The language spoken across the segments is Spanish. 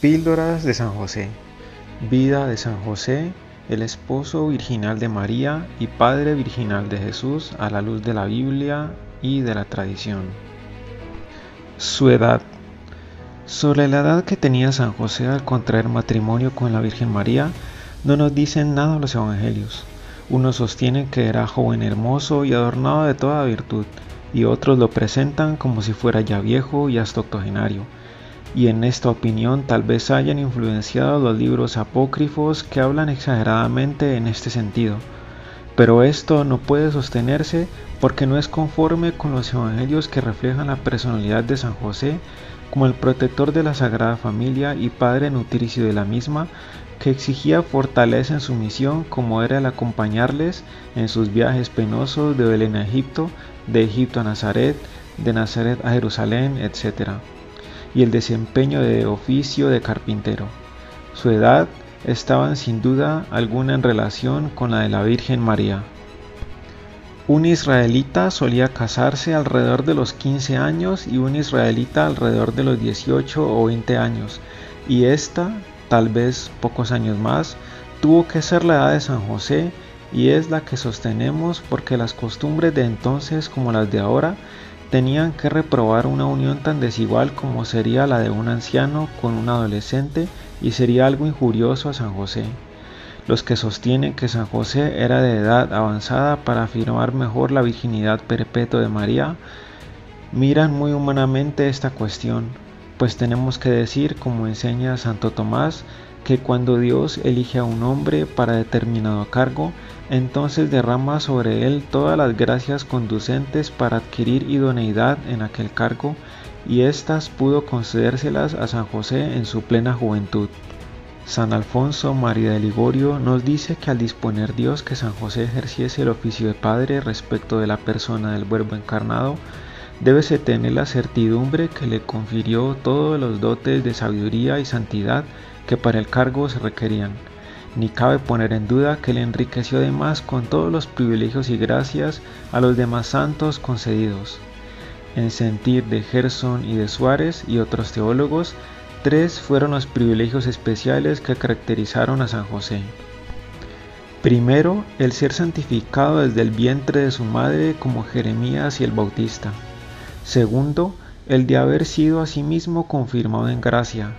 Píldoras de San José. Vida de San José, el esposo virginal de María y padre virginal de Jesús a la luz de la Biblia y de la tradición. Su edad. Sobre la edad que tenía San José al contraer matrimonio con la Virgen María, no nos dicen nada los evangelios. Unos sostienen que era joven hermoso y adornado de toda virtud, y otros lo presentan como si fuera ya viejo y hasta octogenario y en esta opinión tal vez hayan influenciado los libros apócrifos que hablan exageradamente en este sentido. Pero esto no puede sostenerse porque no es conforme con los evangelios que reflejan la personalidad de San José como el protector de la Sagrada Familia y padre nutricio de la misma, que exigía fortaleza en su misión como era el acompañarles en sus viajes penosos de Belén a Egipto, de Egipto a Nazaret, de Nazaret a Jerusalén, etc y el desempeño de oficio de carpintero. Su edad estaban sin duda alguna en relación con la de la Virgen María. Un israelita solía casarse alrededor de los 15 años y un israelita alrededor de los 18 o 20 años, y esta, tal vez pocos años más, tuvo que ser la edad de San José y es la que sostenemos porque las costumbres de entonces como las de ahora tenían que reprobar una unión tan desigual como sería la de un anciano con un adolescente y sería algo injurioso a San José. Los que sostienen que San José era de edad avanzada para afirmar mejor la virginidad perpetua de María, miran muy humanamente esta cuestión, pues tenemos que decir, como enseña Santo Tomás, que cuando Dios elige a un hombre para determinado cargo, entonces derrama sobre él todas las gracias conducentes para adquirir idoneidad en aquel cargo, y éstas pudo concedérselas a San José en su plena juventud. San Alfonso María de Ligorio nos dice que al disponer Dios que San José ejerciese el oficio de padre respecto de la persona del Verbo encarnado, débese tener la certidumbre que le confirió todos los dotes de sabiduría y santidad que para el cargo se requerían. Ni cabe poner en duda que le enriqueció además con todos los privilegios y gracias a los demás santos concedidos. En sentir de Gerson y de Suárez y otros teólogos, tres fueron los privilegios especiales que caracterizaron a San José. Primero, el ser santificado desde el vientre de su madre como Jeremías y el Bautista. Segundo, el de haber sido asimismo confirmado en gracia,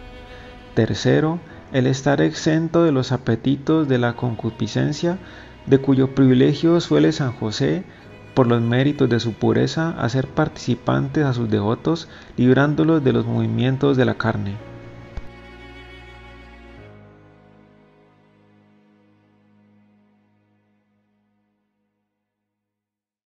Tercero, el estar exento de los apetitos de la concupiscencia, de cuyo privilegio suele San José, por los méritos de su pureza, hacer participantes a sus devotos, librándolos de los movimientos de la carne.